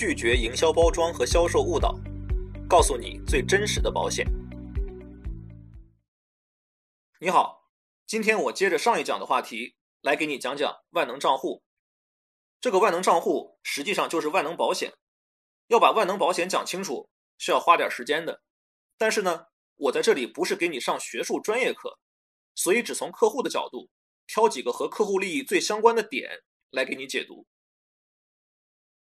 拒绝营销包装和销售误导，告诉你最真实的保险。你好，今天我接着上一讲的话题来给你讲讲万能账户。这个万能账户实际上就是万能保险。要把万能保险讲清楚，是要花点时间的。但是呢，我在这里不是给你上学术专业课，所以只从客户的角度挑几个和客户利益最相关的点来给你解读。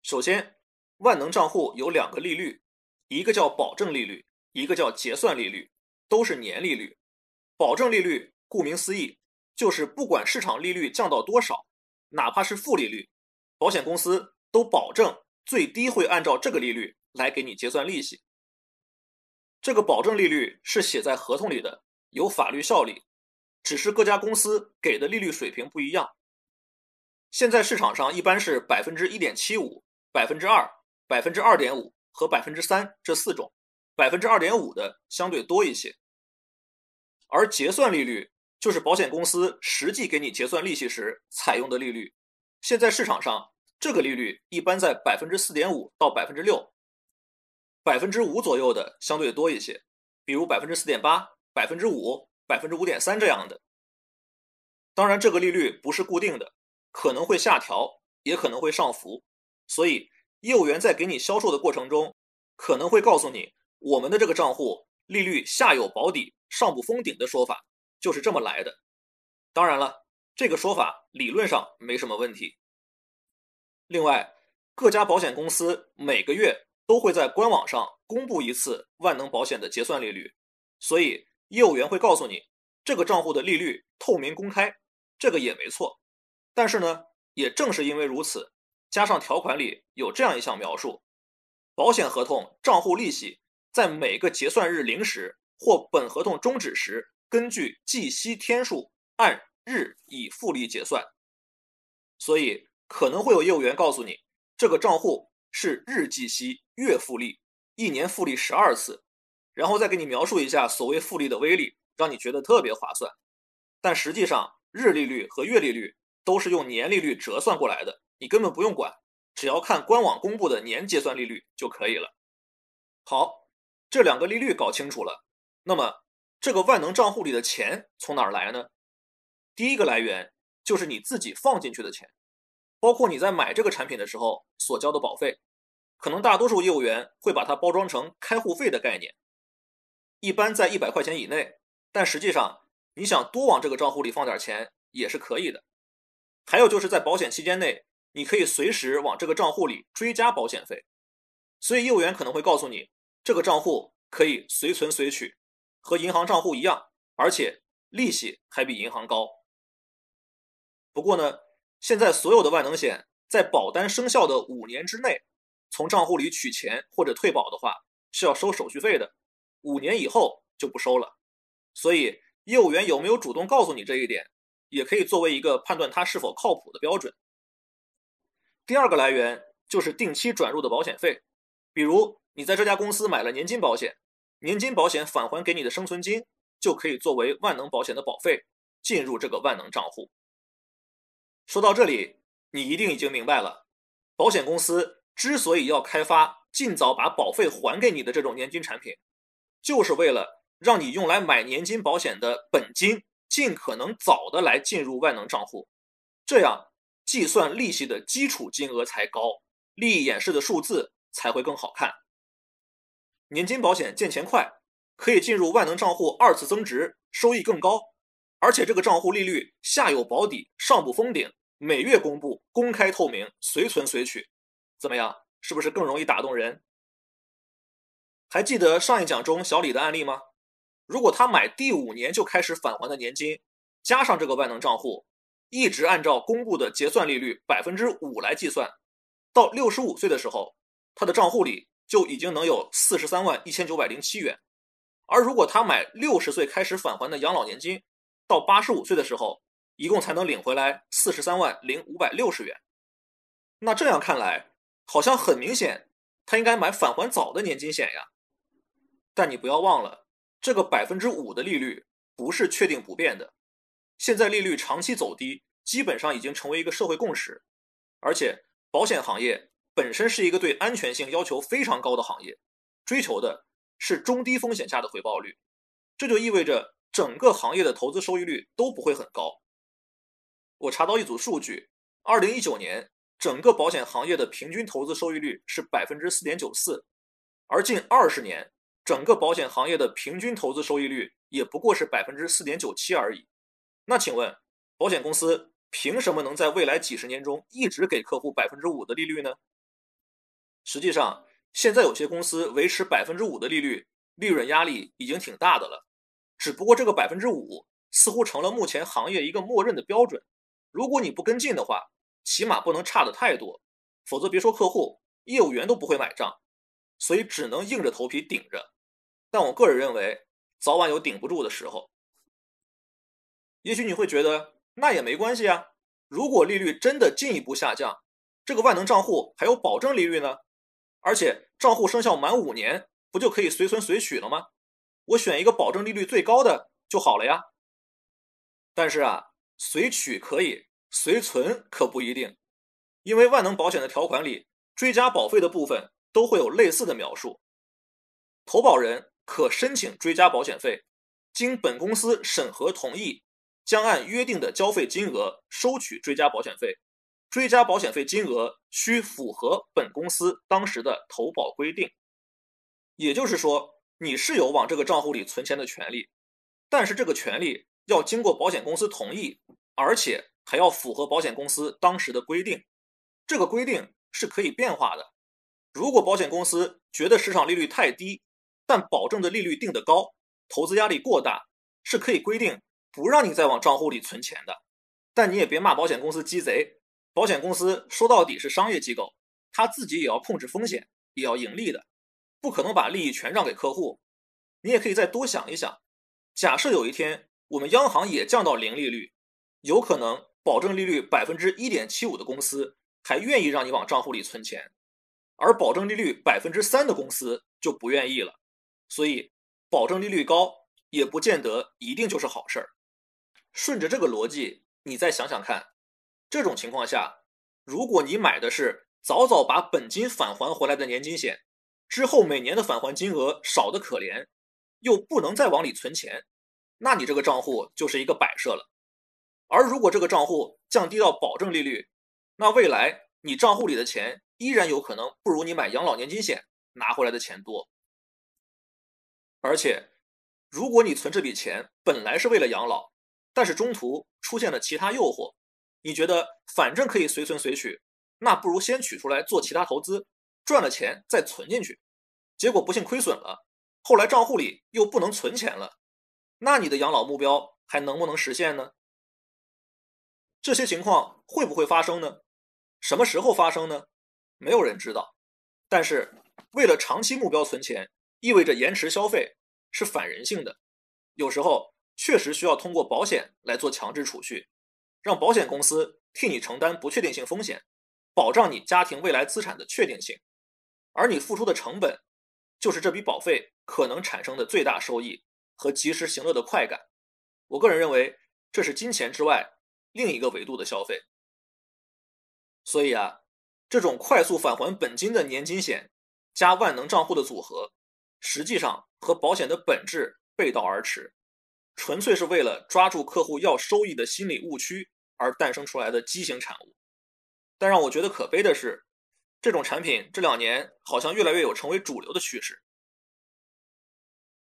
首先，万能账户有两个利率，一个叫保证利率，一个叫结算利率，都是年利率。保证利率顾名思义，就是不管市场利率降到多少，哪怕是负利率，保险公司都保证。最低会按照这个利率来给你结算利息。这个保证利率是写在合同里的，有法律效力，只是各家公司给的利率水平不一样。现在市场上一般是百分之一点七五、百分之二、百分之二点五和百分之三这四种，百分之二点五的相对多一些。而结算利率就是保险公司实际给你结算利息时采用的利率。现在市场上。这个利率一般在百分之四点五到百分之六，百分之五左右的相对多一些，比如百分之四点八、百分之五、百分之五点三这样的。当然，这个利率不是固定的，可能会下调，也可能会上浮。所以，业务员在给你销售的过程中，可能会告诉你，我们的这个账户利率下有保底，上不封顶的说法就是这么来的。当然了，这个说法理论上没什么问题。另外，各家保险公司每个月都会在官网上公布一次万能保险的结算利率，所以业务员会告诉你这个账户的利率透明公开，这个也没错。但是呢，也正是因为如此，加上条款里有这样一项描述：保险合同账户利息在每个结算日零时或本合同终止时，根据计息天数按日以复利结算。所以。可能会有业务员告诉你，这个账户是日计息、月复利，一年复利十二次，然后再给你描述一下所谓复利的威力，让你觉得特别划算。但实际上，日利率和月利率都是用年利率折算过来的，你根本不用管，只要看官网公布的年结算利率就可以了。好，这两个利率搞清楚了，那么这个万能账户里的钱从哪儿来呢？第一个来源就是你自己放进去的钱。包括你在买这个产品的时候所交的保费，可能大多数业务员会把它包装成开户费的概念，一般在一百块钱以内。但实际上，你想多往这个账户里放点钱也是可以的。还有就是在保险期间内，你可以随时往这个账户里追加保险费。所以业务员可能会告诉你，这个账户可以随存随取，和银行账户一样，而且利息还比银行高。不过呢。现在所有的万能险在保单生效的五年之内，从账户里取钱或者退保的话，是要收手续费的。五年以后就不收了。所以业务员有没有主动告诉你这一点，也可以作为一个判断他是否靠谱的标准。第二个来源就是定期转入的保险费，比如你在这家公司买了年金保险，年金保险返还给你的生存金，就可以作为万能保险的保费进入这个万能账户。说到这里，你一定已经明白了，保险公司之所以要开发尽早把保费还给你的这种年金产品，就是为了让你用来买年金保险的本金尽可能早的来进入万能账户，这样计算利息的基础金额才高，利益演示的数字才会更好看。年金保险见钱快，可以进入万能账户二次增值，收益更高。而且这个账户利率下有保底，上不封顶，每月公布，公开透明，随存随取，怎么样？是不是更容易打动人？还记得上一讲中小李的案例吗？如果他买第五年就开始返还的年金，加上这个万能账户，一直按照公布的结算利率百分之五来计算，到六十五岁的时候，他的账户里就已经能有四十三万一千九百零七元。而如果他买六十岁开始返还的养老年金，到八十五岁的时候，一共才能领回来四十三万零五百六十元。那这样看来，好像很明显，他应该买返还早的年金险呀。但你不要忘了，这个百分之五的利率不是确定不变的。现在利率长期走低，基本上已经成为一个社会共识。而且，保险行业本身是一个对安全性要求非常高的行业，追求的是中低风险下的回报率，这就意味着整个行业的投资收益率都不会很高。我查到一组数据，二零一九年整个保险行业的平均投资收益率是百分之四点九四，而近二十年整个保险行业的平均投资收益率也不过是百分之四点九七而已。那请问，保险公司凭什么能在未来几十年中一直给客户百分之五的利率呢？实际上，现在有些公司维持百分之五的利率，利润压力已经挺大的了。只不过这个百分之五似乎成了目前行业一个默认的标准。如果你不跟进的话，起码不能差的太多，否则别说客户，业务员都不会买账。所以只能硬着头皮顶着。但我个人认为，早晚有顶不住的时候。也许你会觉得那也没关系啊。如果利率真的进一步下降，这个万能账户还有保证利率呢。而且账户生效满五年，不就可以随存随取了吗？我选一个保证利率最高的就好了呀。但是啊，随取可以，随存可不一定。因为万能保险的条款里追加保费的部分都会有类似的描述。投保人可申请追加保险费，经本公司审核同意。将按约定的交费金额收取追加保险费，追加保险费金额需符合本公司当时的投保规定。也就是说，你是有往这个账户里存钱的权利，但是这个权利要经过保险公司同意，而且还要符合保险公司当时的规定。这个规定是可以变化的。如果保险公司觉得市场利率太低，但保证的利率定得高，投资压力过大，是可以规定。不让你再往账户里存钱的，但你也别骂保险公司鸡贼。保险公司说到底是商业机构，他自己也要控制风险，也要盈利的，不可能把利益全让给客户。你也可以再多想一想，假设有一天我们央行也降到零利率，有可能保证利率百分之一点七五的公司还愿意让你往账户里存钱，而保证利率百分之三的公司就不愿意了。所以，保证利率高也不见得一定就是好事儿。顺着这个逻辑，你再想想看，这种情况下，如果你买的是早早把本金返还回来的年金险，之后每年的返还金额少得可怜，又不能再往里存钱，那你这个账户就是一个摆设了。而如果这个账户降低到保证利率，那未来你账户里的钱依然有可能不如你买养老年金险拿回来的钱多。而且，如果你存这笔钱本来是为了养老，但是中途出现了其他诱惑，你觉得反正可以随存随取，那不如先取出来做其他投资，赚了钱再存进去。结果不幸亏损了，后来账户里又不能存钱了，那你的养老目标还能不能实现呢？这些情况会不会发生呢？什么时候发生呢？没有人知道。但是为了长期目标存钱，意味着延迟消费，是反人性的。有时候。确实需要通过保险来做强制储蓄，让保险公司替你承担不确定性风险，保障你家庭未来资产的确定性，而你付出的成本，就是这笔保费可能产生的最大收益和及时行乐的快感。我个人认为，这是金钱之外另一个维度的消费。所以啊，这种快速返还本金的年金险加万能账户的组合，实际上和保险的本质背道而驰。纯粹是为了抓住客户要收益的心理误区而诞生出来的畸形产物。但让我觉得可悲的是，这种产品这两年好像越来越有成为主流的趋势。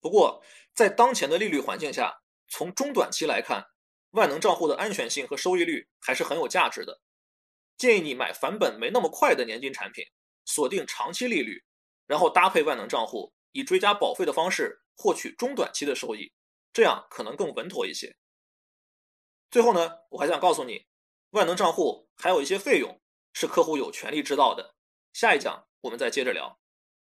不过，在当前的利率环境下，从中短期来看，万能账户的安全性和收益率还是很有价值的。建议你买返本没那么快的年金产品，锁定长期利率，然后搭配万能账户，以追加保费的方式获取中短期的收益。这样可能更稳妥一些。最后呢，我还想告诉你，万能账户还有一些费用是客户有权利知道的。下一讲我们再接着聊。